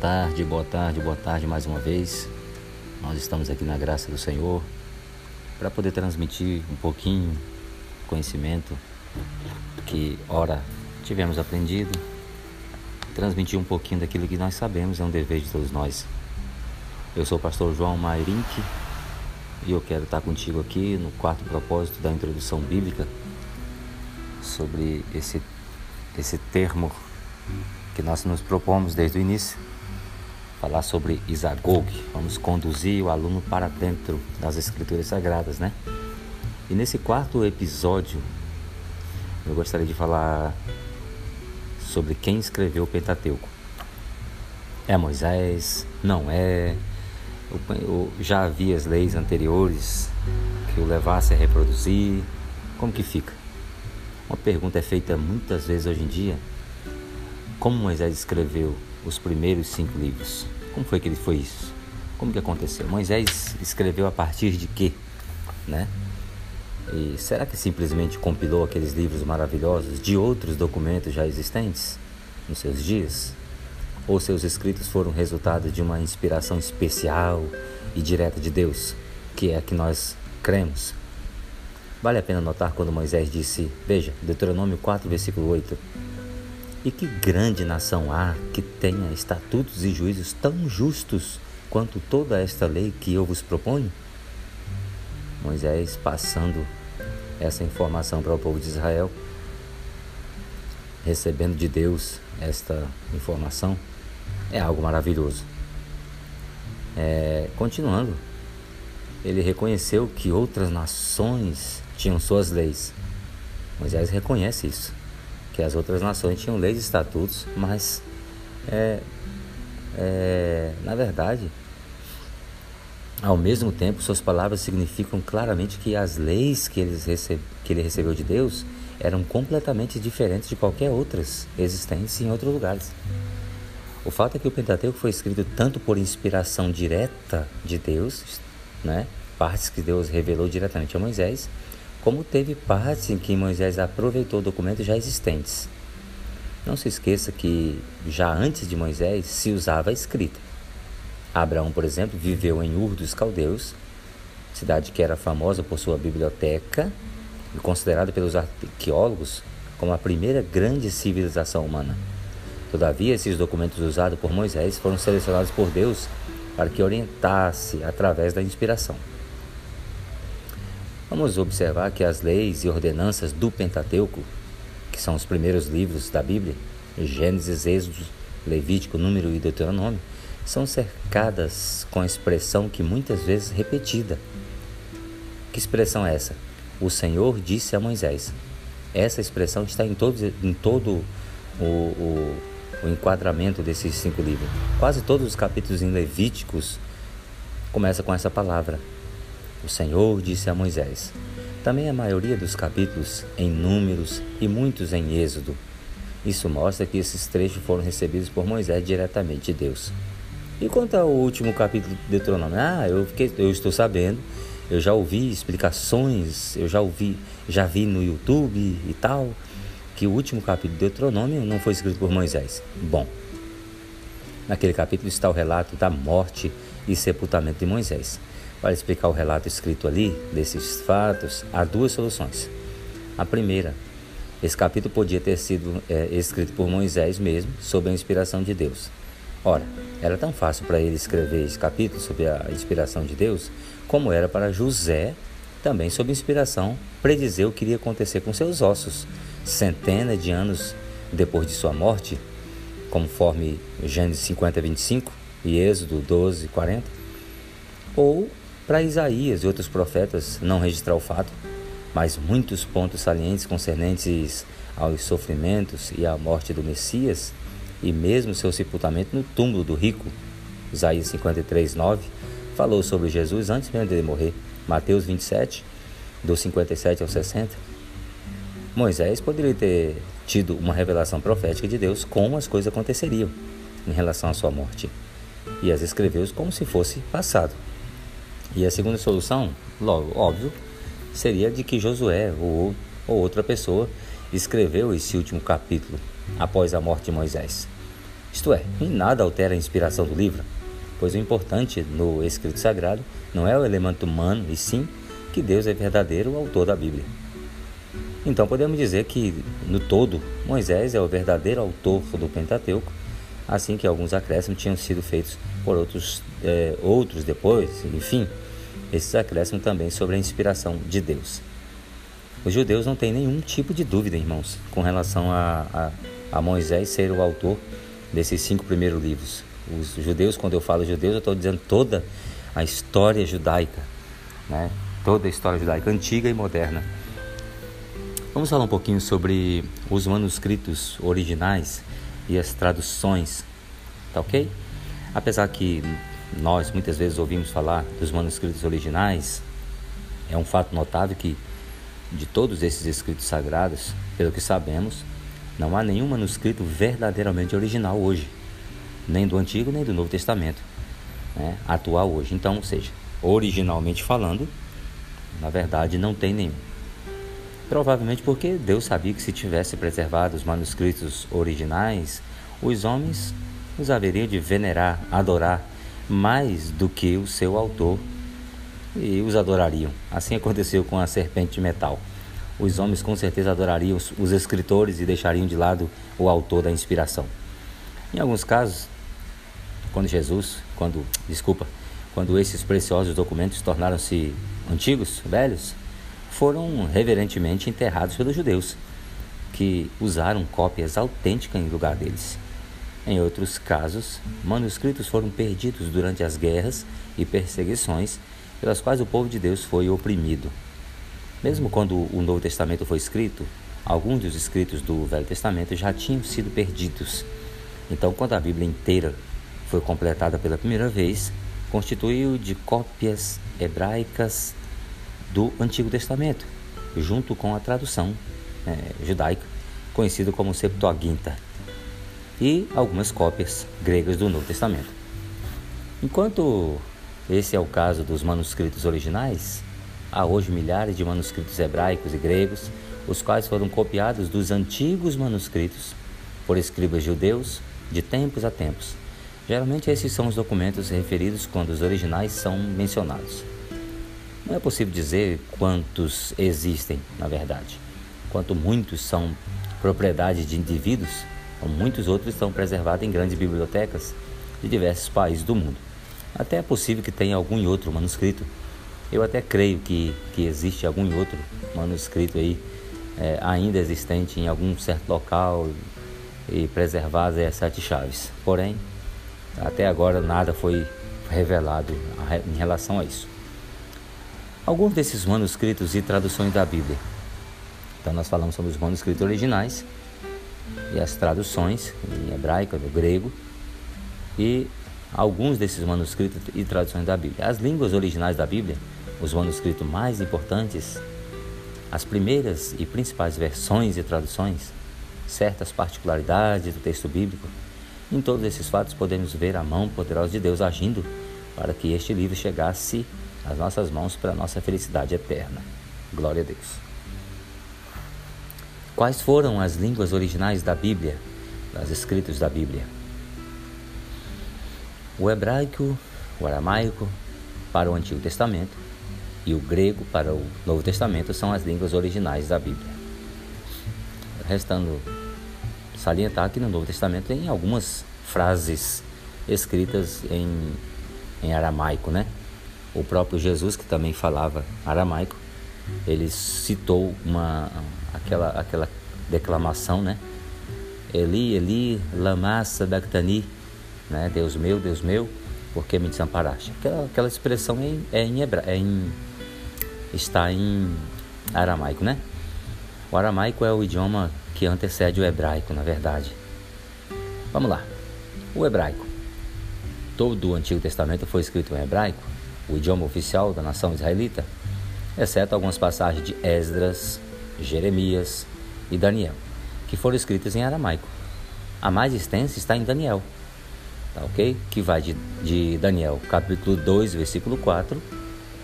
Tarde, boa tarde, boa tarde mais uma vez. Nós estamos aqui na graça do Senhor para poder transmitir um pouquinho conhecimento que ora tivemos aprendido, transmitir um pouquinho daquilo que nós sabemos é um dever de todos nós. Eu sou o pastor João Mairink e eu quero estar contigo aqui no quarto propósito da introdução bíblica sobre esse esse termo que nós nos propomos desde o início, falar sobre Isagog. Vamos conduzir o aluno para dentro das Escrituras Sagradas, né? E nesse quarto episódio, eu gostaria de falar sobre quem escreveu o Pentateuco. É Moisés? Não é? Eu, já havia as leis anteriores que o levasse a reproduzir? Como que fica? Uma pergunta é feita muitas vezes hoje em dia como Moisés escreveu os primeiros cinco livros? Como foi que ele foi isso? Como que aconteceu? Moisés escreveu a partir de quê? Né? E será que simplesmente compilou aqueles livros maravilhosos de outros documentos já existentes nos seus dias? Ou seus escritos foram resultado de uma inspiração especial e direta de Deus, que é a que nós cremos? Vale a pena notar quando Moisés disse, veja, Deuteronômio 4, versículo 8: e que grande nação há que tenha estatutos e juízos tão justos quanto toda esta lei que eu vos proponho? Moisés passando essa informação para o povo de Israel, recebendo de Deus esta informação, é algo maravilhoso. É, continuando, ele reconheceu que outras nações tinham suas leis. Moisés reconhece isso que as outras nações tinham leis e estatutos, mas é, é, na verdade, ao mesmo tempo, suas palavras significam claramente que as leis que, que ele recebeu de Deus eram completamente diferentes de qualquer outras existentes em outros lugares. O fato é que o Pentateuco foi escrito tanto por inspiração direta de Deus, né, partes que Deus revelou diretamente a Moisés, como teve partes em que Moisés aproveitou documentos já existentes. Não se esqueça que já antes de Moisés se usava a escrita. Abraão, por exemplo, viveu em Ur dos Caldeus, cidade que era famosa por sua biblioteca e considerada pelos arqueólogos como a primeira grande civilização humana. Todavia, esses documentos usados por Moisés foram selecionados por Deus para que orientasse através da inspiração. Vamos observar que as leis e ordenanças do Pentateuco, que são os primeiros livros da Bíblia, Gênesis, Êxodo, Levítico, Número e Deuteronômio, são cercadas com a expressão que muitas vezes repetida. Que expressão é essa? O Senhor disse a Moisés. Essa expressão está em todo, em todo o, o, o enquadramento desses cinco livros. Quase todos os capítulos em Levíticos começam com essa palavra. O Senhor disse a Moisés. Também a maioria dos capítulos em Números e muitos em Êxodo. Isso mostra que esses trechos foram recebidos por Moisés diretamente de Deus. E quanto ao último capítulo de Deuteronômio? Ah, eu, fiquei, eu estou sabendo, eu já ouvi explicações, eu já ouvi, já vi no YouTube e tal, que o último capítulo de Deuteronômio não foi escrito por Moisés. Bom, naquele capítulo está o relato da morte e sepultamento de Moisés. Para explicar o relato escrito ali desses fatos, há duas soluções. A primeira, esse capítulo podia ter sido é, escrito por Moisés mesmo, sob a inspiração de Deus. Ora, era tão fácil para ele escrever esse capítulo sob a inspiração de Deus, como era para José, também sob inspiração, predizer o que iria acontecer com seus ossos, centenas de anos depois de sua morte, conforme Gênesis 50, 25 e Êxodo 12, 40, ou para Isaías e outros profetas não registrar o fato, mas muitos pontos salientes concernentes aos sofrimentos e à morte do Messias, e mesmo seu sepultamento no túmulo do rico. Isaías 53, 9 falou sobre Jesus antes mesmo dele morrer. Mateus 27, do 57 ao 60. Moisés poderia ter tido uma revelação profética de Deus como as coisas aconteceriam em relação à sua morte, e as escreveu como se fosse passado. E a segunda solução, logo, óbvio, seria de que Josué ou, ou outra pessoa escreveu esse último capítulo após a morte de Moisés. Isto é, em nada altera a inspiração do livro, pois o importante no escrito sagrado não é o elemento humano, e sim que Deus é verdadeiro autor da Bíblia. Então podemos dizer que, no todo, Moisés é o verdadeiro autor do Pentateuco, assim que alguns acréscimos tinham sido feitos por outros, é, outros depois, enfim, esses acréscimos também sobre a inspiração de Deus. Os judeus não têm nenhum tipo de dúvida, irmãos, com relação a, a, a Moisés ser o autor desses cinco primeiros livros. Os judeus, quando eu falo judeus, eu estou dizendo toda a história judaica, né? toda a história judaica, antiga e moderna. Vamos falar um pouquinho sobre os manuscritos originais e as traduções, tá ok? Apesar que nós muitas vezes ouvimos falar dos manuscritos originais, é um fato notável que de todos esses escritos sagrados, pelo que sabemos, não há nenhum manuscrito verdadeiramente original hoje, nem do Antigo nem do Novo Testamento, né, atual hoje. Então, ou seja, originalmente falando, na verdade não tem nenhum. Provavelmente porque Deus sabia que se tivesse preservado os manuscritos originais, os homens os haveriam de venerar, adorar mais do que o seu autor e os adorariam. Assim aconteceu com a serpente de metal. Os homens com certeza adorariam os escritores e deixariam de lado o autor da inspiração. Em alguns casos, quando Jesus, quando, desculpa, quando esses preciosos documentos tornaram-se antigos, velhos, foram reverentemente enterrados pelos judeus, que usaram cópias autênticas em lugar deles. Em outros casos, manuscritos foram perdidos durante as guerras e perseguições pelas quais o povo de Deus foi oprimido. Mesmo quando o Novo Testamento foi escrito, alguns dos escritos do Velho Testamento já tinham sido perdidos. Então, quando a Bíblia inteira foi completada pela primeira vez, constituiu de cópias hebraicas do Antigo Testamento, junto com a tradução é, judaica, conhecida como Septuaginta e algumas cópias gregas do Novo Testamento. Enquanto esse é o caso dos manuscritos originais, há hoje milhares de manuscritos hebraicos e gregos, os quais foram copiados dos antigos manuscritos por escribas judeus de tempos a tempos. Geralmente esses são os documentos referidos quando os originais são mencionados. Não é possível dizer quantos existem, na verdade. Quanto muitos são propriedade de indivíduos, muitos outros estão preservados em grandes bibliotecas de diversos países do mundo. Até é possível que tenha algum outro manuscrito. Eu até creio que, que existe algum outro manuscrito aí é, ainda existente em algum certo local e preservado é sete chaves. Porém, até agora nada foi revelado em relação a isso. Alguns desses manuscritos e traduções da Bíblia. Então nós falamos sobre os manuscritos originais e as traduções em hebraico, do grego, e alguns desses manuscritos e traduções da Bíblia. As línguas originais da Bíblia, os manuscritos mais importantes, as primeiras e principais versões e traduções, certas particularidades do texto bíblico. Em todos esses fatos podemos ver a mão poderosa de Deus agindo para que este livro chegasse às nossas mãos para a nossa felicidade eterna. Glória a Deus. Quais foram as línguas originais da Bíblia, das escritos da Bíblia? O hebraico, o aramaico para o Antigo Testamento e o grego para o Novo Testamento são as línguas originais da Bíblia. Restando salientar que no Novo Testamento tem algumas frases escritas em, em aramaico, né? O próprio Jesus, que também falava aramaico, ele citou uma aquela, aquela declamação, né? Eli, Eli, lama sabachthani, né? Deus meu, Deus meu, por que me desamparaste? Aquela, aquela expressão é, é em, hebra, é em está em aramaico, né? O aramaico é o idioma que antecede o hebraico, na verdade. Vamos lá. O hebraico. Todo o Antigo Testamento foi escrito em hebraico, o idioma oficial da nação israelita, exceto algumas passagens de Esdras, Jeremias e Daniel, que foram escritas em aramaico. A mais extensa está em Daniel, tá ok? Que vai de, de Daniel, capítulo 2, versículo 4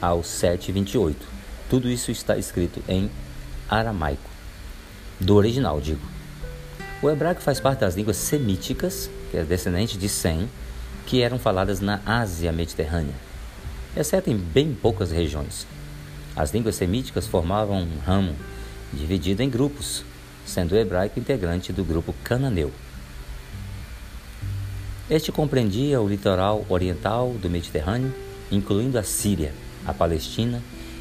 ao 7, 28. Tudo isso está escrito em aramaico, do original, digo. O hebraico faz parte das línguas semíticas que é descendente de Sem, que eram faladas na Ásia Mediterrânea, exceto em bem poucas regiões. As línguas semíticas formavam um ramo dividido em grupos, sendo o hebraico integrante do grupo cananeu. Este compreendia o litoral oriental do Mediterrâneo, incluindo a Síria, a Palestina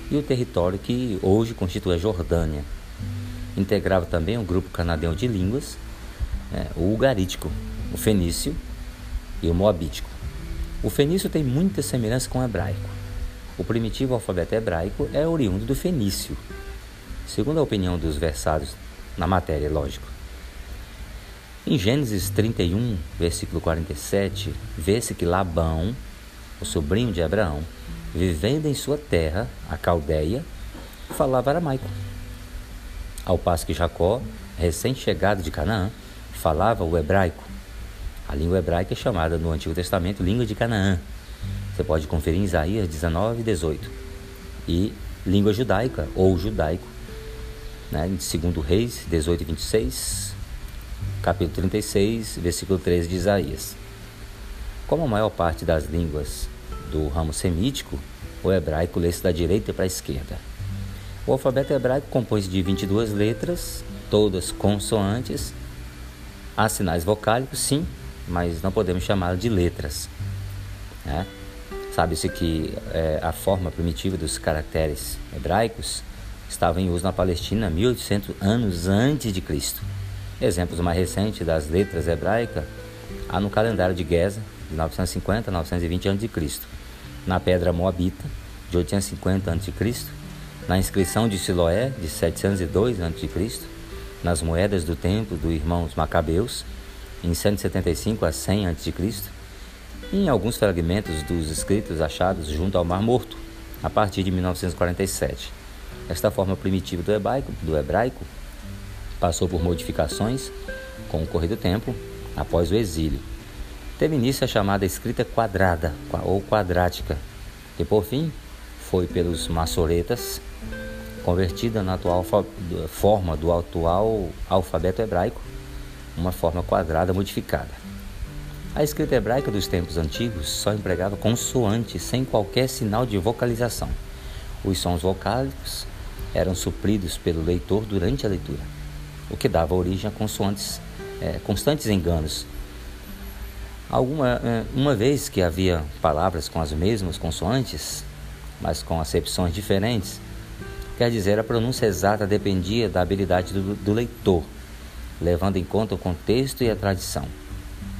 e o território que hoje constitui a Jordânia. Integrava também o grupo canadeu de línguas, é, o ugarítico, o fenício e o moabítico. O fenício tem muita semelhança com o hebraico. O primitivo alfabeto hebraico é oriundo do fenício, segundo a opinião dos versados na matéria, lógico. Em Gênesis 31, versículo 47, vê-se que Labão, o sobrinho de Abraão, vivendo em sua terra, a Caldeia, falava aramaico. Ao passo que Jacó, recém-chegado de Canaã, falava o hebraico. A língua hebraica é chamada no Antigo Testamento língua de Canaã. Você pode conferir em Isaías 19 e 18. E língua judaica ou judaico, né, 2 Reis 18 e 26, capítulo 36, versículo 13 de Isaías. Como a maior parte das línguas do ramo semítico, o hebraico lê-se da direita para a esquerda. O alfabeto hebraico compõe-se de 22 letras, todas consoantes. Há sinais vocálicos, sim, mas não podemos chamá-lo de letras. Né? Sabe-se que é, a forma primitiva dos caracteres hebraicos estava em uso na Palestina 1800 anos antes de Cristo. Exemplos mais recentes das letras hebraicas há no calendário de Geza, de 950 a 920 a.C., na pedra moabita, de 850 a.C., na inscrição de Siloé, de 702 a.C., nas moedas do templo dos irmãos Macabeus, em 175 a 100 a.C., em alguns fragmentos dos escritos achados junto ao Mar Morto, a partir de 1947. Esta forma primitiva do hebraico, do hebraico passou por modificações com o correr do tempo após o exílio. Teve início a chamada escrita quadrada ou quadrática, que por fim foi pelos maçoretas convertida na atual forma do atual alfabeto hebraico, uma forma quadrada modificada. A escrita hebraica dos tempos antigos só empregava consoantes sem qualquer sinal de vocalização. Os sons vocálicos eram supridos pelo leitor durante a leitura o que dava origem a consoantes, é, constantes enganos. Alguma, é, uma vez que havia palavras com as mesmas consoantes, mas com acepções diferentes, quer dizer, a pronúncia exata dependia da habilidade do, do leitor, levando em conta o contexto e a tradição.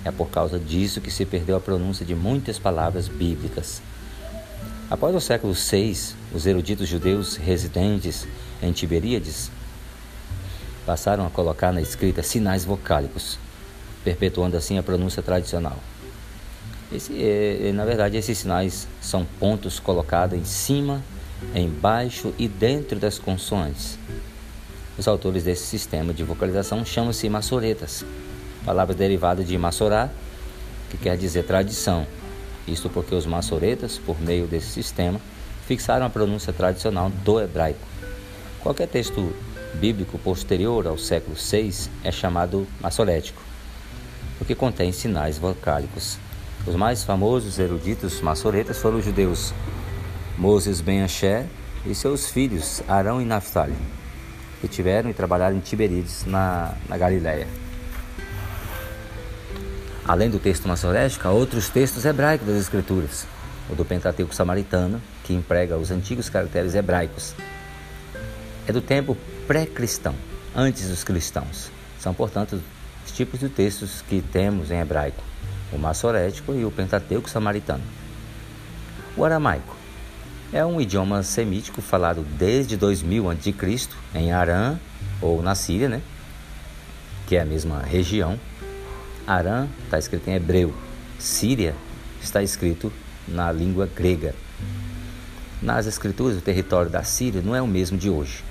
É por causa disso que se perdeu a pronúncia de muitas palavras bíblicas. Após o século VI, os eruditos judeus residentes em Tiberíades passaram a colocar na escrita sinais vocálicos, perpetuando assim a pronúncia tradicional. Esse, é, é, na verdade, esses sinais são pontos colocados em cima, embaixo e dentro das consoantes. Os autores desse sistema de vocalização chamam-se maçoretas, palavra derivada de maçorá, que quer dizer tradição. Isto porque os maçoretas, por meio desse sistema, fixaram a pronúncia tradicional do hebraico. Qualquer texto bíblico posterior ao século VI é chamado maçorético, porque contém sinais vocálicos. Os mais famosos eruditos maçoretas foram os judeus Moses ben Asher e seus filhos Arão e Naphtali, que tiveram e trabalharam em Tiberíades, na, na Galiléia. Além do texto maçorético, há outros textos hebraicos das Escrituras, o do Pentateuco samaritano, que emprega os antigos caracteres hebraicos. É do tempo pré-cristão, antes dos cristãos. São, portanto, os tipos de textos que temos em hebraico, o maçorético e o pentateuco samaritano. O aramaico é um idioma semítico falado desde 2000 a.C. em Arã ou na Síria, né? que é a mesma região. Arã está escrito em hebreu, Síria está escrito na língua grega. Nas escrituras, o território da Síria não é o mesmo de hoje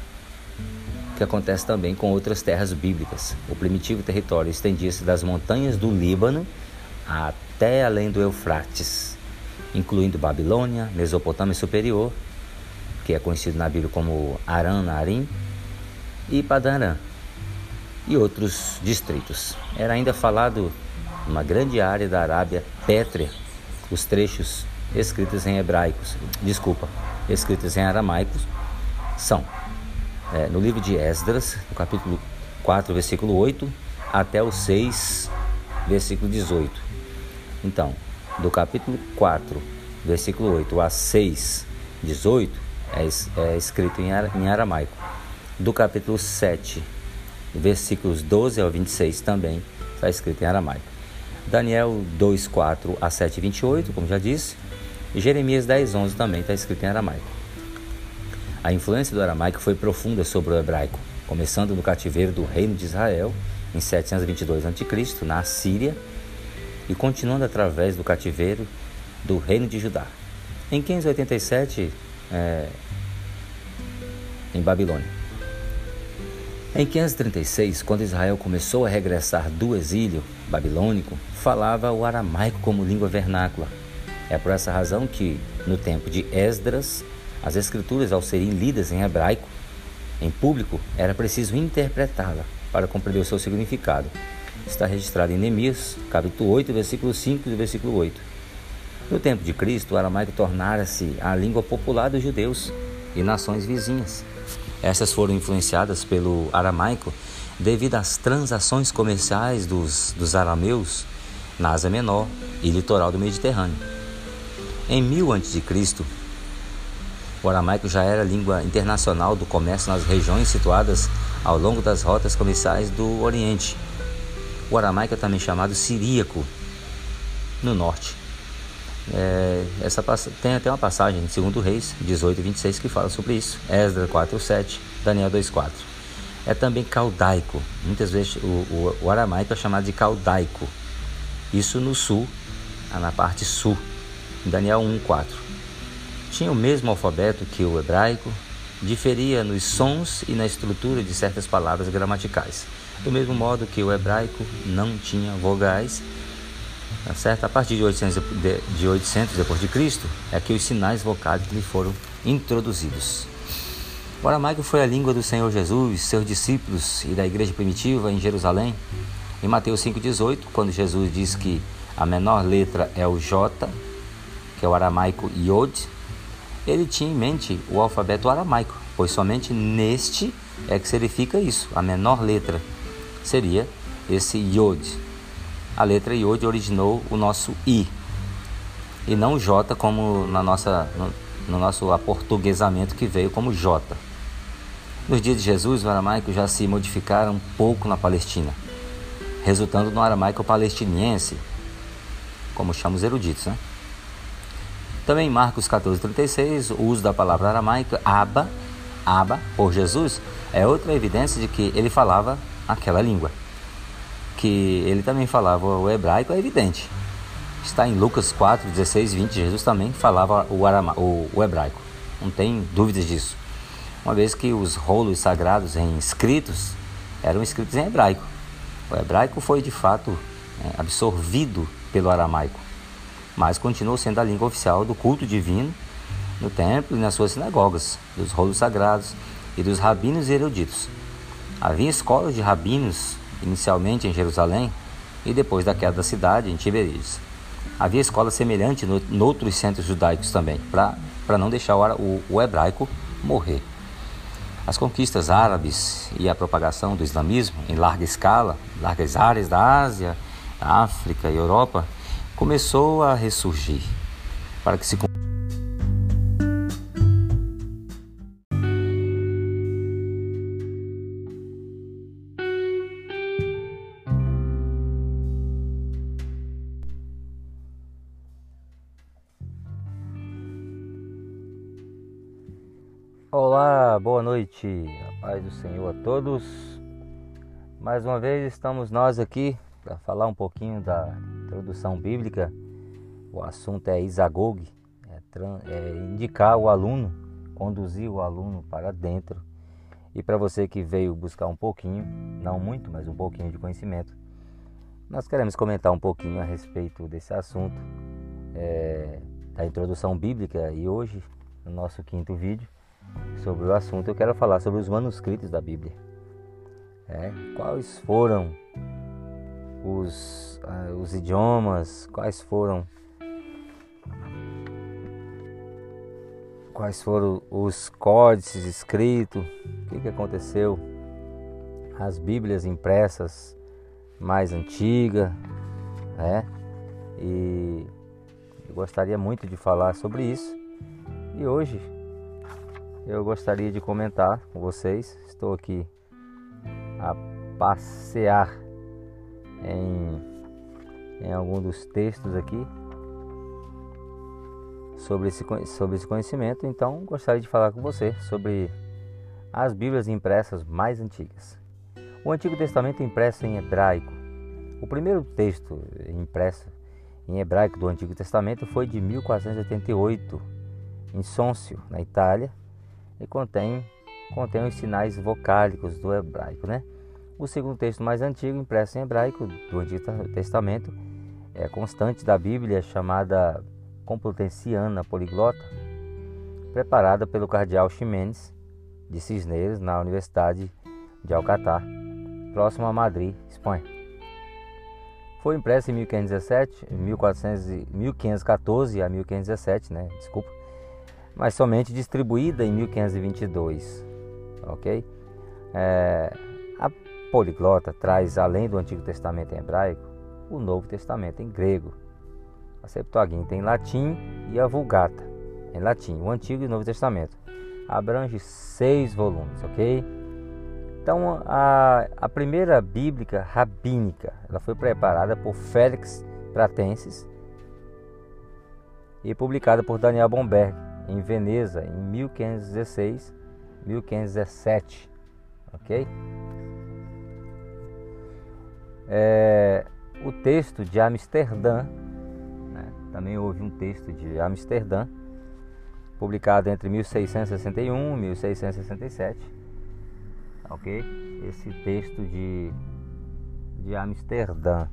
que acontece também com outras terras bíblicas. O primitivo território estendia-se das montanhas do Líbano até além do Eufrates, incluindo Babilônia, Mesopotâmia Superior, que é conhecido na Bíblia como Aram Narim, e Padarã, e outros distritos. Era ainda falado uma grande área da Arábia pétrea, os trechos escritos em hebraicos, desculpa, escritos em aramaicos, são é, no livro de Esdras, no capítulo 4, versículo 8, até o 6, versículo 18. Então, do capítulo 4, versículo 8 a 6, 18, é, é escrito em, aramaico. Do capítulo 7, versículos 12 ao 26 também está escrito em aramaico. Daniel 2, 4 a 7, 28, como já disse. E Jeremias 10, 11 também está escrito em aramaico. A influência do aramaico foi profunda sobre o hebraico, começando no cativeiro do reino de Israel em 722 a.C., na Síria, e continuando através do cativeiro do reino de Judá. Em 587, é, em Babilônia. Em 536, quando Israel começou a regressar do exílio babilônico, falava o aramaico como língua vernácula. É por essa razão que, no tempo de Esdras, as escrituras, ao serem lidas em hebraico, em público, era preciso interpretá-la para compreender o seu significado. Está registrado em Neemias, capítulo 8, versículo 5 e versículo 8. No tempo de Cristo, o aramaico tornara-se a língua popular dos judeus e nações vizinhas. Essas foram influenciadas pelo aramaico devido às transações comerciais dos, dos arameus na Ásia Menor e litoral do Mediterrâneo. Em 1000 a.C., o aramaico já era língua internacional do comércio nas regiões situadas ao longo das rotas comerciais do Oriente. O aramaico é também chamado siríaco, no norte. É, essa tem até uma passagem em 2 Reis 18 e 26 que fala sobre isso. Esdras 4 7, Daniel 2 4. É também caldaico. Muitas vezes o, o, o aramaico é chamado de caldaico. Isso no sul, na parte sul. Daniel 1 4 tinha o mesmo alfabeto que o hebraico, diferia nos sons e na estrutura de certas palavras gramaticais. Do mesmo modo que o hebraico não tinha vogais, tá certo? a partir de 800, de 800 depois de Cristo, é que os sinais vocálicos lhe foram introduzidos. O aramaico foi a língua do Senhor Jesus, seus discípulos e da igreja primitiva em Jerusalém. Em Mateus 5,18, quando Jesus diz que a menor letra é o J, que é o aramaico Yod, ele tinha em mente o alfabeto aramaico, pois somente neste é que se verifica isso. A menor letra seria esse Yod. A letra Yod originou o nosso I e não J como na nossa, no, no nosso aportuguesamento que veio como J. Nos dias de Jesus, o aramaico já se modificara um pouco na Palestina, resultando no aramaico palestiniense, como chamam os eruditos, né? Também em Marcos 14,36, o uso da palavra aramaica, Abba, Abba, por Jesus, é outra evidência de que ele falava aquela língua. Que ele também falava o hebraico é evidente. Está em Lucas 4, 16, 20, Jesus também falava o, arama, o, o hebraico. Não tem dúvidas disso. Uma vez que os rolos sagrados em escritos eram escritos em hebraico. O hebraico foi de fato é, absorvido pelo aramaico mas continuou sendo a língua oficial do culto divino no templo e nas suas sinagogas, dos rolos sagrados e dos rabinos eruditos. Havia escolas de rabinos inicialmente em Jerusalém e depois da queda da cidade em Tiberíades. Havia escola semelhante no, outros centros judaicos também, para não deixar o, o hebraico morrer. As conquistas árabes e a propagação do islamismo em larga escala, largas áreas da Ásia, África e Europa começou a ressurgir para que se Olá, boa noite, a paz do Senhor a todos. Mais uma vez estamos nós aqui para falar um pouquinho da introdução bíblica, o assunto é Isagog, é, é indicar o aluno, conduzir o aluno para dentro. E para você que veio buscar um pouquinho, não muito, mas um pouquinho de conhecimento, nós queremos comentar um pouquinho a respeito desse assunto, é, da introdução bíblica. E hoje, no nosso quinto vídeo, sobre o assunto, eu quero falar sobre os manuscritos da Bíblia. É, quais foram os, uh, os idiomas, quais foram quais foram os códices escritos, o que, que aconteceu, as Bíblias impressas mais antigas, né? E eu gostaria muito de falar sobre isso. E hoje eu gostaria de comentar com vocês. Estou aqui a passear em, em algum dos textos aqui sobre esse, sobre esse conhecimento. Então gostaria de falar com você sobre as Bíblias impressas mais antigas. O Antigo Testamento impresso em hebraico. O primeiro texto impresso em hebraico do Antigo Testamento foi de 1488, em Sôncio, na Itália, e contém, contém os sinais vocálicos do hebraico. Né? O segundo texto mais antigo, impresso em hebraico do Antigo Testamento, é constante da Bíblia, chamada Complutenciana Poliglota, preparada pelo cardeal Ximenes de Cisneros na Universidade de Alcatá, próximo a Madrid, Espanha. Foi impressa em 1517, 1400, 1514 a 1517, né? Desculpa. Mas somente distribuída em 1522, ok? É, a poliglota traz, além do Antigo Testamento em hebraico, o Novo Testamento em grego, a Septuaginta em latim e a Vulgata em latim, o Antigo e o Novo Testamento. Abrange seis volumes, ok? Então, a, a primeira bíblica rabínica, ela foi preparada por Félix Pratensis e publicada por Daniel Bomberg em Veneza em 1516, 1517, ok? É, o texto de Amsterdã, né, também houve um texto de Amsterdã, publicado entre 1661 e 1667 ok? Esse texto de, de Amsterdã,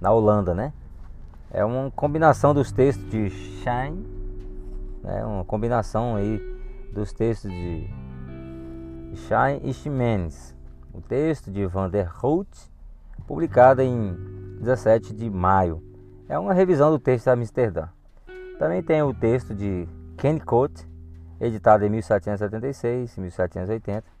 na Holanda, né? É uma combinação dos textos de Shine, né? uma combinação aí dos textos de Shine e Ximenes. O texto de Van der Hout, publicado em 17 de maio. É uma revisão do texto de Amsterdã. Também tem o texto de Kennicott, editado em 1776 e 1780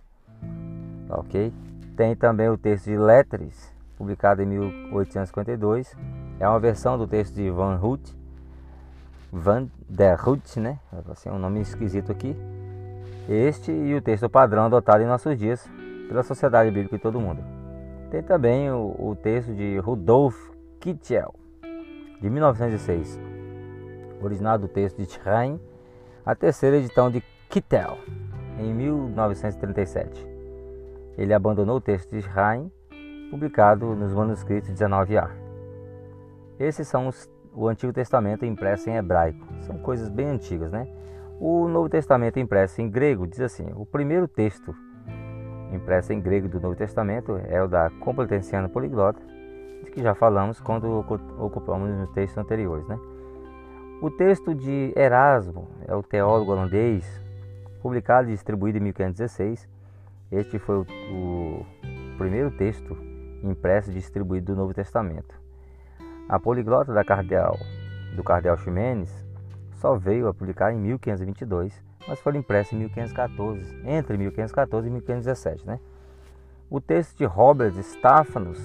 ok? Tem também o texto de Lettres, publicado em 1852. É uma versão do texto de Van Hout, Van der Hout, né? Assim, um nome esquisito aqui. Este e o texto padrão adotado em nossos dias pela Sociedade Bíblica e todo mundo. Tem também o, o texto de Rudolf Kittel, de 1906, original do texto de Schrein, a terceira edição de Kittel, em 1937 ele abandonou o texto de Israel, publicado nos manuscritos 19a. Esses são os, o Antigo Testamento impresso em hebraico. São coisas bem antigas, né? O Novo Testamento impresso em grego diz assim: o primeiro texto impresso em grego do Novo Testamento é o da Complutenciana Poliglota, de que já falamos quando ocupamos nos textos anteriores, né? O texto de Erasmo é o teólogo holandês, publicado e distribuído em 1516, este foi o, o primeiro texto impresso e distribuído do Novo Testamento. A poliglota da cardeal, do cardeal Ximenes só veio a publicar em 1522, mas foi impresso em 1514, entre 1514 e 1517. Né? O texto de Robert Stephanus,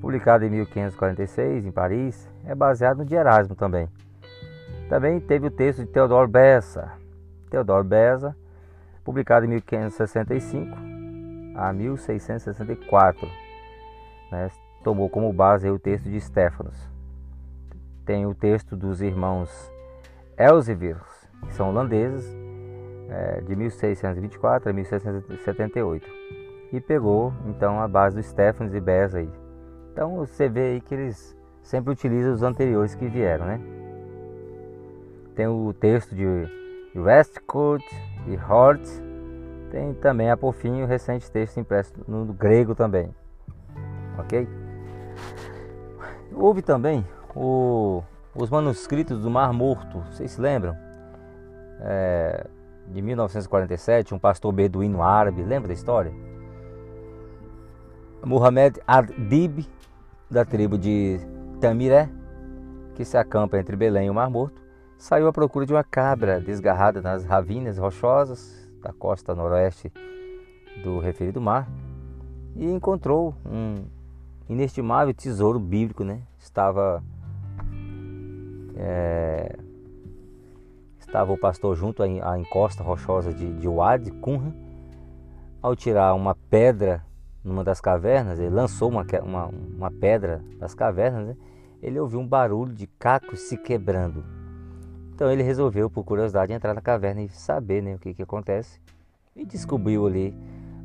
publicado em 1546 em Paris, é baseado no Erasmo também. Também teve o texto de Theodor Bessa. Theodor Bessa publicado em 1565 a 1664. Né? Tomou como base o texto de Stefanos. Tem o texto dos irmãos Elsevier, que são holandeses, é, de 1624 a 1678. E pegou então a base do Stefanos e Beza aí. Então você vê aí que eles sempre utilizam os anteriores que vieram, né? Tem o texto de Westcott e Hort. Tem também a por fim o recente texto impresso no grego também. Ok? Houve também o, os manuscritos do Mar Morto, vocês se lembram? É, de 1947, um pastor beduíno árabe, lembra da história? Muhammad ad-Dib da tribo de Tamiré, que se acampa entre Belém e o Mar Morto, saiu à procura de uma cabra desgarrada nas ravinas rochosas da costa noroeste do referido mar e encontrou um inestimável tesouro bíblico, né? Estava é, estava o pastor junto à encosta rochosa de, de Wad Kunha. Ao tirar uma pedra numa das cavernas, ele lançou uma, uma, uma pedra das cavernas, né? ele ouviu um barulho de cacos se quebrando. Então ele resolveu, por curiosidade, entrar na caverna e saber né, o que, que acontece. E descobriu ali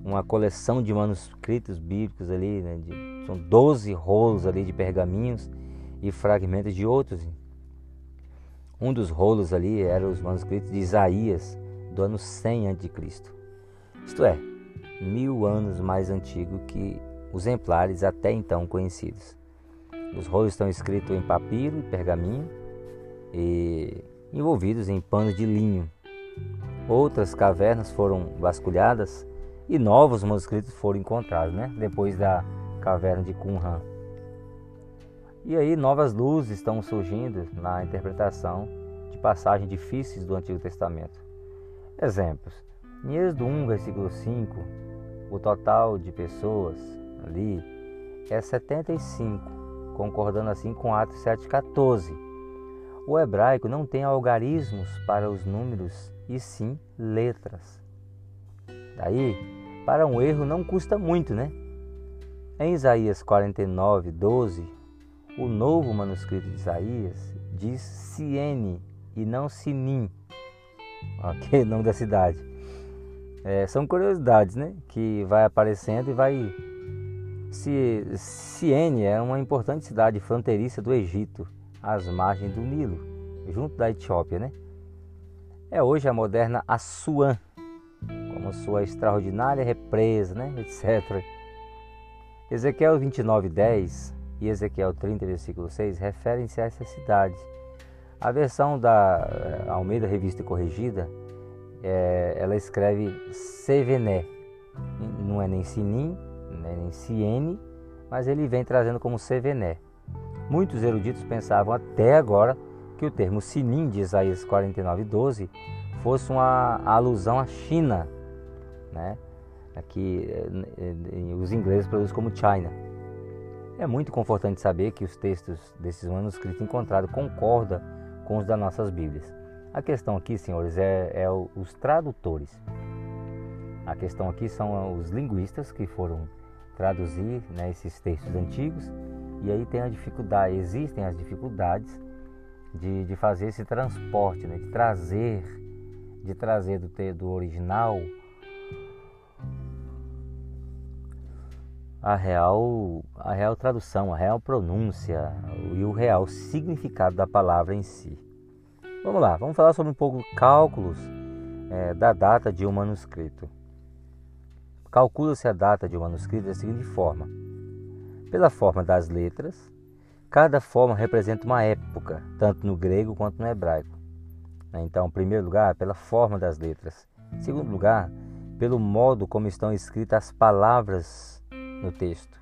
uma coleção de manuscritos bíblicos ali, né, de, são 12 rolos ali de pergaminhos e fragmentos de outros. Um dos rolos ali eram os manuscritos de Isaías do ano 100 a.C. Isto é, mil anos mais antigo que os exemplares até então conhecidos. Os rolos estão escritos em papiro e pergaminho e envolvidos em panos de linho. Outras cavernas foram vasculhadas e novos manuscritos foram encontrados, né? Depois da caverna de Qumran. E aí novas luzes estão surgindo na interpretação de passagens difíceis do Antigo Testamento. Exemplos. Em Êxodo 1, versículo 5, o total de pessoas ali é 75, concordando assim com Atos 7,14. O hebraico não tem algarismos para os números e sim letras. Daí, para um erro não custa muito, né? Em Isaías 49, 12, o novo manuscrito de Isaías diz Siene e não Sinim, ok? O nome da cidade. É, são curiosidades, né? Que vai aparecendo e vai. Siene é uma importante cidade fronteiriça do Egito, às margens do Nilo, junto da Etiópia, né? É hoje a moderna Assuã, como sua extraordinária represa, né? etc. Ezequiel 29, 10 e Ezequiel 30, versículo 6 referem-se a essas cidades. A versão da eh, Almeida Revista Corrigida, é, ela escreve Sevené. Não é nem Sinim, é nem Siene, mas ele vem trazendo como Sevené. Muitos eruditos pensavam até agora que o termo Sinim de Isaías 49, 12 fosse uma alusão à China, né? Aqui eh, os ingleses produzem como China. É muito confortante saber que os textos desses manuscritos encontrados concordam com os das nossas Bíblias. A questão aqui, senhores, é, é os tradutores. A questão aqui são os linguistas que foram traduzir né, esses textos antigos e aí tem a dificuldade, existem as dificuldades de, de fazer esse transporte, né, de trazer, de trazer do, do original a real, a real tradução, a real pronúncia e o real significado da palavra em si. Vamos lá, vamos falar sobre um pouco cálculos é, da data de um manuscrito. Calcula-se a data de um manuscrito da seguinte forma: pela forma das letras, cada forma representa uma época, tanto no grego quanto no hebraico. Então, em primeiro lugar, pela forma das letras. Em segundo lugar, pelo modo como estão escritas as palavras no texto,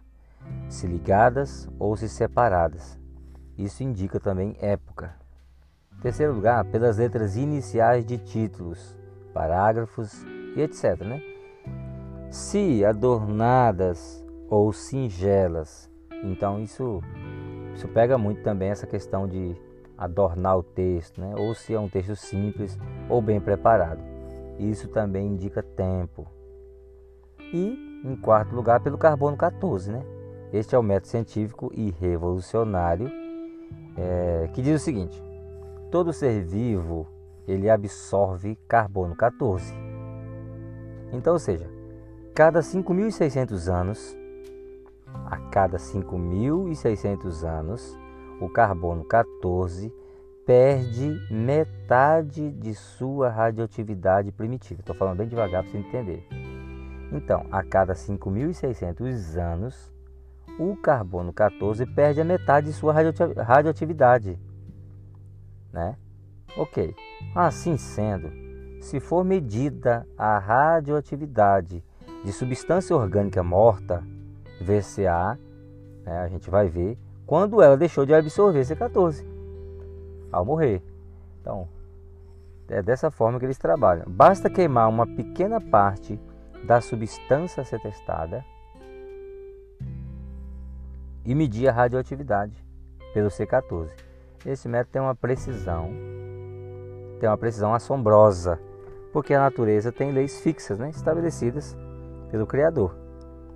se ligadas ou se separadas. Isso indica também época. Em terceiro lugar, pelas letras iniciais de títulos, parágrafos e etc. Né? Se adornadas ou singelas, então isso, isso pega muito também essa questão de adornar o texto, né? ou se é um texto simples ou bem preparado. Isso também indica tempo. E em quarto lugar, pelo carbono 14. Né? Este é o método científico e revolucionário é, que diz o seguinte: todo ser vivo ele absorve carbono 14. Então, ou seja, cada 5.600 anos, a cada 5.600 anos, o carbono 14 perde metade de sua radioatividade primitiva. Estou falando bem devagar para você entender. Então, a cada 5.600 anos, o carbono 14 perde a metade de sua radioatividade. Né? Ok. Assim sendo, se for medida a radioatividade de substância orgânica morta, VCA, né, a gente vai ver quando ela deixou de absorver C14 ao morrer. Então, é dessa forma que eles trabalham. Basta queimar uma pequena parte da substância a ser testada e medir a radioatividade pelo C14. Esse método tem uma precisão, tem uma precisão assombrosa, porque a natureza tem leis fixas, né, estabelecidas pelo Criador.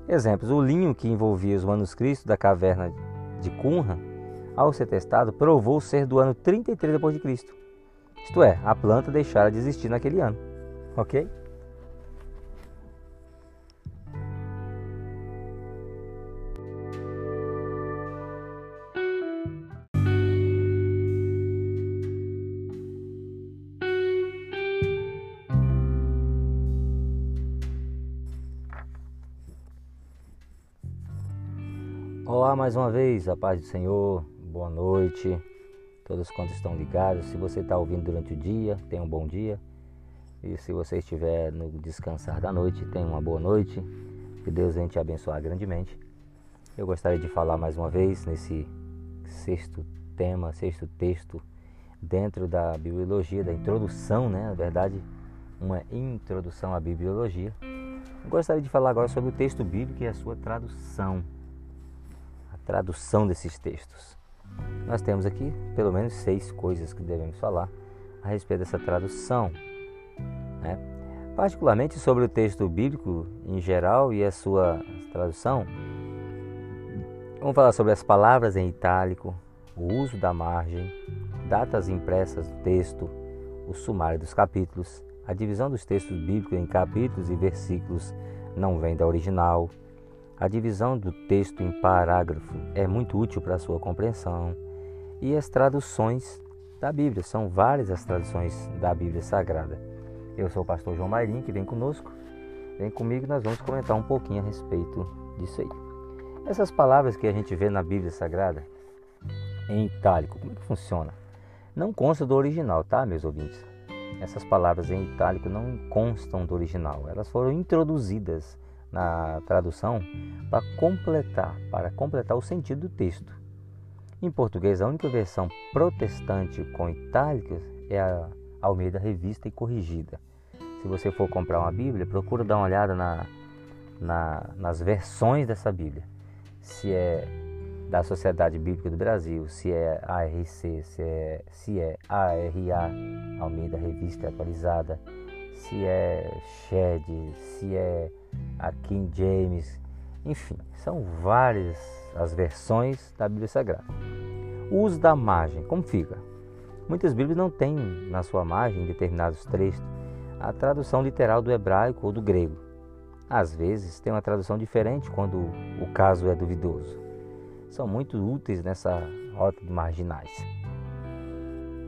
Exemplos: o linho que envolvia os manuscritos da caverna de Qumran, ao ser testado, provou ser do ano 33 d.C. Isto é, a planta deixara de existir naquele ano. Ok? Mais uma vez, a paz do Senhor, boa noite, todos quantos estão ligados. Se você está ouvindo durante o dia, tenha um bom dia. E se você estiver no descansar da noite, tenha uma boa noite. Que Deus venha te abençoar grandemente. Eu gostaria de falar mais uma vez nesse sexto tema, sexto texto dentro da bibliologia, da introdução, né? Na verdade, uma introdução à bibliologia. Eu gostaria de falar agora sobre o texto bíblico e a sua tradução tradução desses textos. Nós temos aqui pelo menos seis coisas que devemos falar a respeito dessa tradução. Né? Particularmente sobre o texto bíblico em geral e a sua tradução, vamos falar sobre as palavras em itálico, o uso da margem, datas impressas do texto, o sumário dos capítulos, a divisão dos textos bíblicos em capítulos e versículos não vem da original, a divisão do texto em parágrafo é muito útil para a sua compreensão. E as traduções da Bíblia, são várias as traduções da Bíblia Sagrada. Eu sou o pastor João Mairim, que vem conosco. Vem comigo nós vamos comentar um pouquinho a respeito disso aí. Essas palavras que a gente vê na Bíblia Sagrada, em itálico, como é que funciona? Não consta do original, tá, meus ouvintes? Essas palavras em itálico não constam do original, elas foram introduzidas na tradução para completar, para completar o sentido do texto. Em português, a única versão protestante com itálicas é a Almeida Revista e Corrigida. Se você for comprar uma Bíblia, procura dar uma olhada na, na, nas versões dessa Bíblia. Se é da Sociedade Bíblica do Brasil, se é ARC, se é, se é ARA, Almeida Revista Atualizada, se é Shed, se é a King James, enfim, são várias as versões da Bíblia Sagrada. O uso da margem, como fica? Muitas Bíblias não têm na sua margem, em determinados trechos, a tradução literal do hebraico ou do grego. Às vezes tem uma tradução diferente quando o caso é duvidoso. São muito úteis nessa rota de marginais.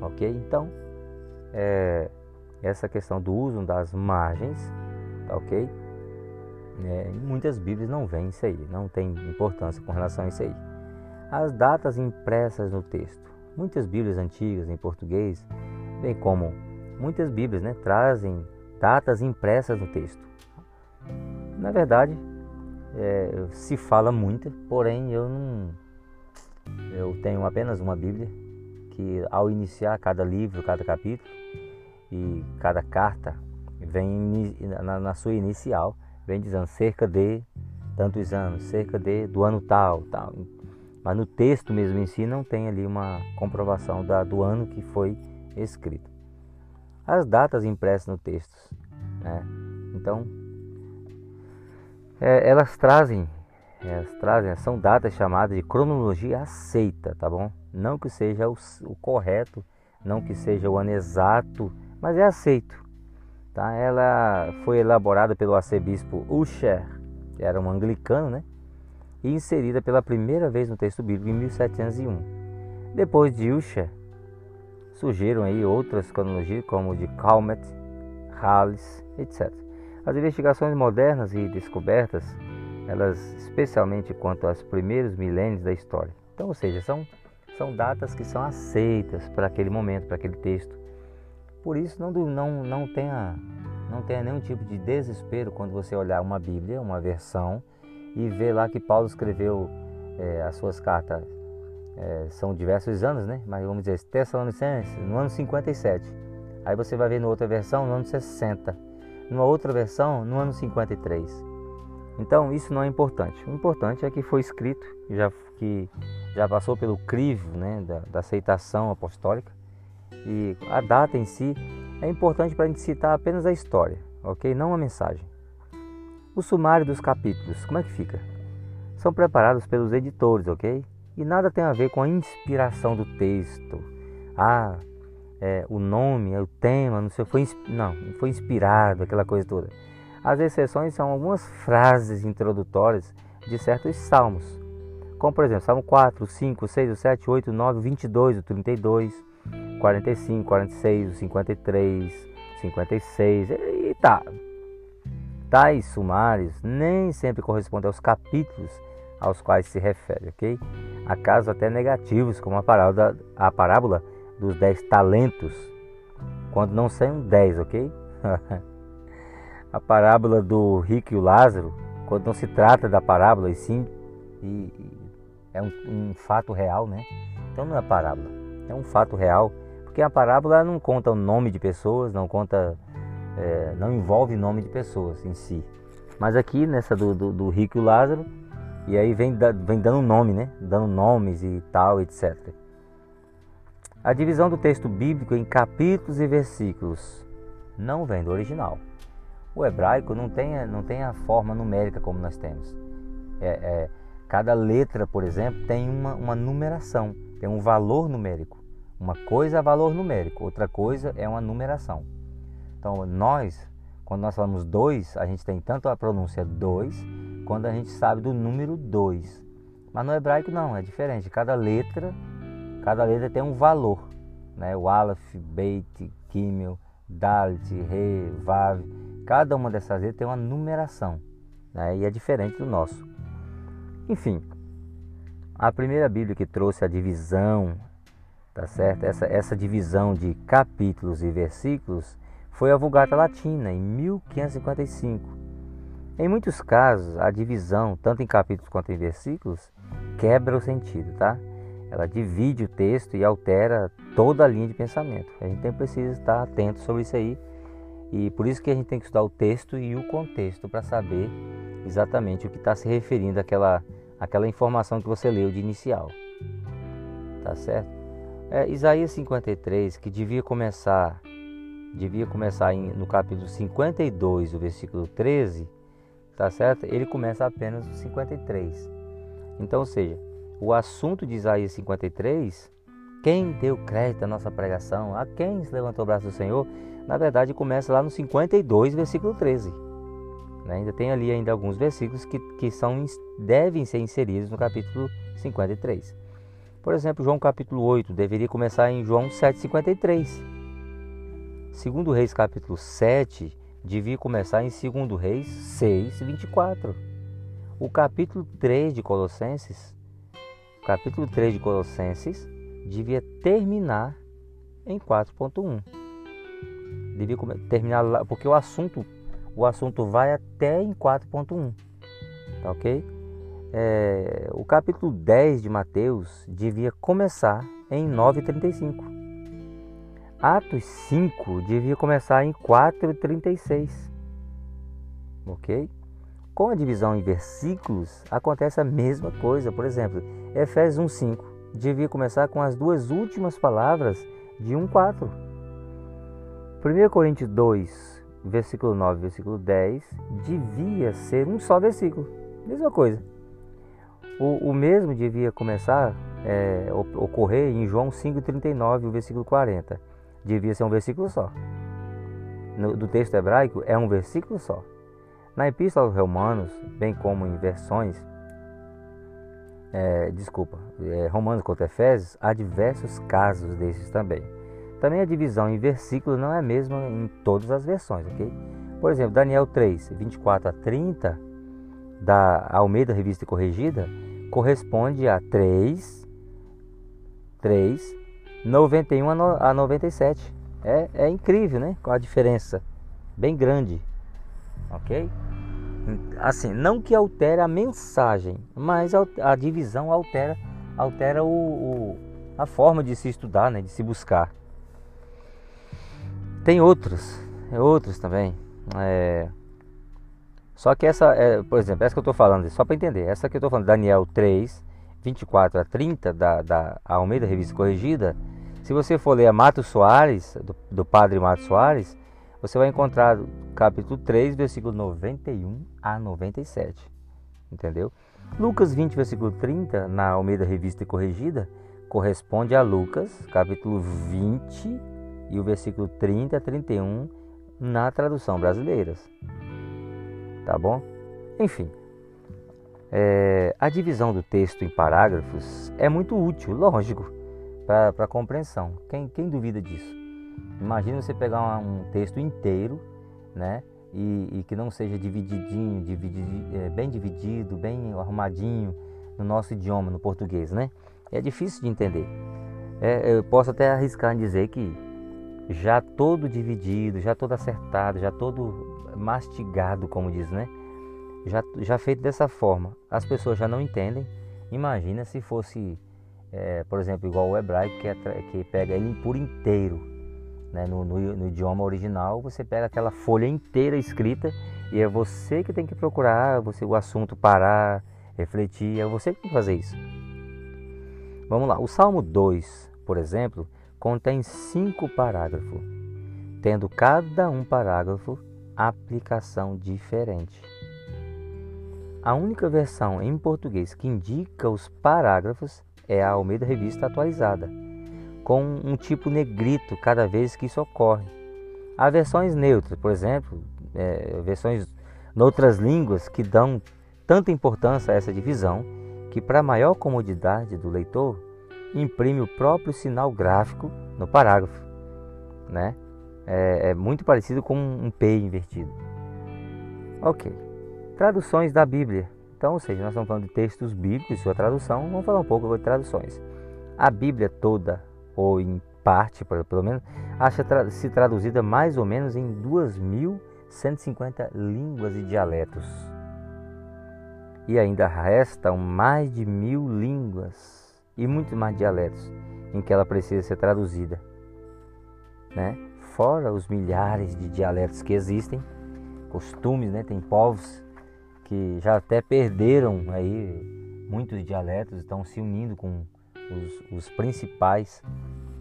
Ok? Então, é, essa questão do uso das margens, tá ok? É, muitas Bíblias não vêm isso aí, não tem importância com relação a isso aí. As datas impressas no texto. Muitas Bíblias antigas em português, bem como muitas Bíblias, né, trazem datas impressas no texto. Na verdade, é, se fala muito, porém eu não. Eu tenho apenas uma Bíblia que, ao iniciar cada livro, cada capítulo e cada carta, vem na, na sua inicial vem dizendo cerca de tantos anos, cerca de do ano tal, tal. Mas no texto mesmo em si não tem ali uma comprovação da, do ano que foi escrito. As datas impressas no texto, né? Então, é, elas trazem, elas trazem, são datas chamadas de cronologia aceita, tá bom? Não que seja o, o correto, não que seja o ano exato, mas é aceito. Tá? Ela foi elaborada pelo arcebispo Usher, que era um anglicano, né? e inserida pela primeira vez no texto bíblico em 1701. Depois de Usher, surgiram aí outras cronologias como de Calmet, Halles, etc. As investigações modernas e descobertas, elas especialmente quanto aos primeiros milênios da história. Então, ou seja, são, são datas que são aceitas para aquele momento, para aquele texto. Por isso, não, não, não, tenha, não tenha nenhum tipo de desespero quando você olhar uma Bíblia, uma versão, e ver lá que Paulo escreveu é, as suas cartas é, são diversos anos, né? Mas vamos dizer, Tessalonicenses, no ano 57. Aí você vai ver na outra versão, no ano 60. Numa outra versão, no ano 53. Então, isso não é importante. O importante é que foi escrito, já, que já passou pelo crivo né, da, da aceitação apostólica. E a data em si é importante para a gente citar apenas a história, ok? Não a mensagem. O sumário dos capítulos, como é que fica? São preparados pelos editores, ok? E nada tem a ver com a inspiração do texto. Ah, é, o nome, o tema, não sei, foi, não, foi inspirado, aquela coisa toda. As exceções são algumas frases introdutórias de certos salmos, como por exemplo, Salmo 4, 5, 6, 7, 8, 9, 22, 32, 45, 46, 53, 56 e tá. Tais sumários nem sempre correspondem aos capítulos aos quais se refere, ok? Há casos até negativos, como a parábola, a parábola dos dez talentos, quando não são dez, ok? a parábola do rico e o Lázaro, quando não se trata da parábola, e sim e, e é um, um, fato real, né? Então não é parábola, é um fato real, porque a parábola não conta o nome de pessoas, não conta, é, não envolve nome de pessoas em si. Mas aqui nessa do, do, do rico e o Lázaro, e aí vem, vem dando nome, né? Dando nomes e tal, etc. A divisão do texto bíblico em capítulos e versículos não vem do original. O hebraico não tem, não tem a forma numérica como nós temos. É, é, cada letra, por exemplo, tem uma, uma numeração, tem um valor numérico. Uma coisa é valor numérico, outra coisa é uma numeração. Então, nós, quando nós falamos dois, a gente tem tanto a pronúncia dois, quando a gente sabe do número dois. Mas no hebraico não, é diferente. Cada letra Cada letra tem um valor, né? O Aleph, Beit, Gimel, Dalit, Re, Vav. Cada uma dessas letras tem uma numeração, né? E é diferente do nosso. Enfim, a primeira Bíblia que trouxe a divisão, tá certo? Essa, essa divisão de capítulos e versículos foi a Vulgata Latina em 1555. Em muitos casos, a divisão, tanto em capítulos quanto em versículos, quebra o sentido, tá? ela divide o texto e altera toda a linha de pensamento. A gente precisa estar atento sobre isso aí. E por isso que a gente tem que estudar o texto e o contexto para saber exatamente o que está se referindo àquela, àquela informação que você leu de inicial. Tá certo? É, Isaías 53, que devia começar, devia começar em, no capítulo 52, o versículo 13, tá certo? Ele começa apenas no 53. Então, ou seja, o assunto de Isaías 53, quem deu crédito à nossa pregação, a quem se levantou o braço do Senhor, na verdade começa lá no 52, versículo 13. Né? Ainda tem ali ainda alguns versículos que, que são, devem ser inseridos no capítulo 53. Por exemplo, João capítulo 8 deveria começar em João 7,53. Segundo Reis capítulo 7 devia começar em Segundo Reis 6,24. O capítulo 3 de Colossenses capítulo 3 de Colossenses devia terminar em 4.1. Devia terminar lá, porque o assunto, o assunto vai até em 4.1. Tá ok? É, o capítulo 10 de Mateus devia começar em 9.35. Atos 5 devia começar em 4.36. Ok? Com a divisão em versículos, acontece a mesma coisa. Por exemplo, Efésios 1,5 devia começar com as duas últimas palavras de 1,4. 1 Coríntios 2, versículo 9 versículo 10, devia ser um só versículo. Mesma coisa. O, o mesmo devia começar, é, ocorrer em João 5,39, o versículo 40. Devia ser um versículo só. No, do texto hebraico, é um versículo só. Na Epístola aos Romanos, bem como em versões, é, desculpa, é, Romanos contra Efésios, há diversos casos desses também. Também a divisão em versículos não é a mesma em todas as versões, ok? Por exemplo, Daniel 3, 24 a 30, da Almeida Revista Corrigida, corresponde a 3, 3, 91 a 97. É, é incrível, né? Com a diferença bem grande, ok? Assim, não que altere a mensagem, mas a divisão altera, altera o, o, a forma de se estudar, né, de se buscar. Tem outros, outros também. É, só que essa, é, por exemplo, essa que eu estou falando, só para entender, essa que eu estou falando, Daniel 3, 24 a 30, da, da Almeida Revista Corrigida, se você for ler a Mato Soares, do, do padre Mato Soares, você vai encontrar capítulo 3, versículo 91 a 97. Entendeu? Lucas 20, versículo 30, na Almeida Revista Corrigida, corresponde a Lucas, capítulo 20 e o versículo 30 a 31 na tradução brasileira. Tá bom? Enfim, é, a divisão do texto em parágrafos é muito útil, lógico, para a compreensão. Quem, quem duvida disso? Imagina você pegar um, um texto inteiro, né? E, e, que não seja divididinho, é, bem dividido, bem arrumadinho no nosso idioma, no português, né? É difícil de entender. É, eu posso até arriscar em dizer que já todo dividido, já todo acertado, já todo mastigado, como diz, né? Já, já feito dessa forma, as pessoas já não entendem. Imagina se fosse, é, por exemplo, igual o hebraico, que, é, que pega ele por inteiro. Né? No, no, no, idioma original, você pega aquela folha inteira escrita e é você que tem que procurar, você o assunto parar, refletir, é você que tem que fazer isso. Vamos lá, o Salmo 2, por exemplo, contém cinco parágrafos, tendo cada um parágrafo aplicação diferente. A única versão em português que indica os parágrafos é a Almeida Revista Atualizada, com um tipo negrito cada vez que isso ocorre. Há versões neutras, por exemplo, é, versões noutras línguas que dão tanta importância a essa divisão que, para maior comodidade do leitor, imprime o próprio sinal gráfico no parágrafo. Né? É, é muito parecido com um P invertido. Ok. Traduções da Bíblia. Então, ou seja, nós estamos falando de textos bíblicos sua tradução. Vamos falar um pouco sobre traduções. A Bíblia toda, ou em parte, pelo menos, acha-se traduzida mais ou menos em 2.150 línguas e dialetos. E ainda restam mais de mil línguas e muito mais dialetos em que ela precisa ser traduzida. Né? Fora os milhares de dialetos que existem, costumes, né? tem povos que já até perderam aí muitos dialetos, estão se unindo com os, os principais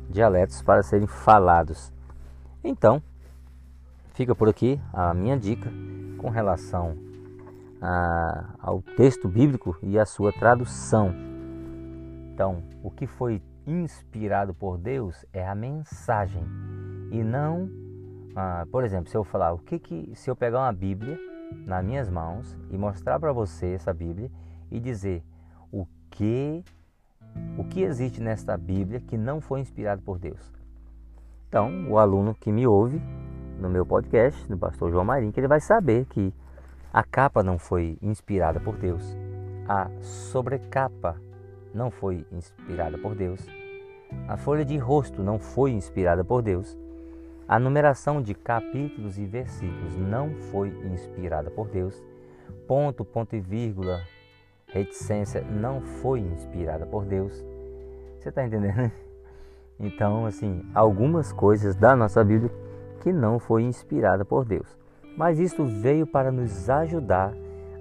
dialetos para serem falados. Então, fica por aqui a minha dica com relação a, ao texto bíblico e a sua tradução. Então, o que foi inspirado por Deus é a mensagem e não, ah, por exemplo, se eu falar o que que se eu pegar uma Bíblia nas minhas mãos e mostrar para você essa Bíblia e dizer o que o que existe nesta Bíblia que não foi inspirado por Deus. Então, o aluno que me ouve no meu podcast, do pastor João Marinho, que ele vai saber que a capa não foi inspirada por Deus. A sobrecapa não foi inspirada por Deus. A folha de rosto não foi inspirada por Deus. A numeração de capítulos e versículos não foi inspirada por Deus. Ponto, ponto e vírgula, reticência não foi inspirada por Deus. Você está entendendo? Então, assim, algumas coisas da nossa Bíblia que não foi inspirada por Deus. Mas isso veio para nos ajudar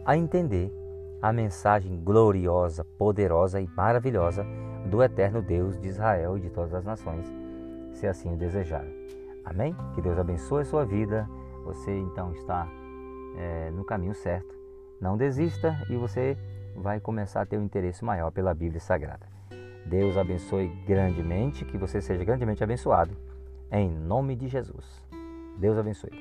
a entender a mensagem gloriosa, poderosa e maravilhosa do eterno Deus de Israel e de todas as nações, se assim o desejarem. Amém? Que Deus abençoe a sua vida. Você então está é, no caminho certo. Não desista e você vai começar a ter um interesse maior pela Bíblia Sagrada. Deus abençoe grandemente, que você seja grandemente abençoado. Em nome de Jesus. Deus abençoe.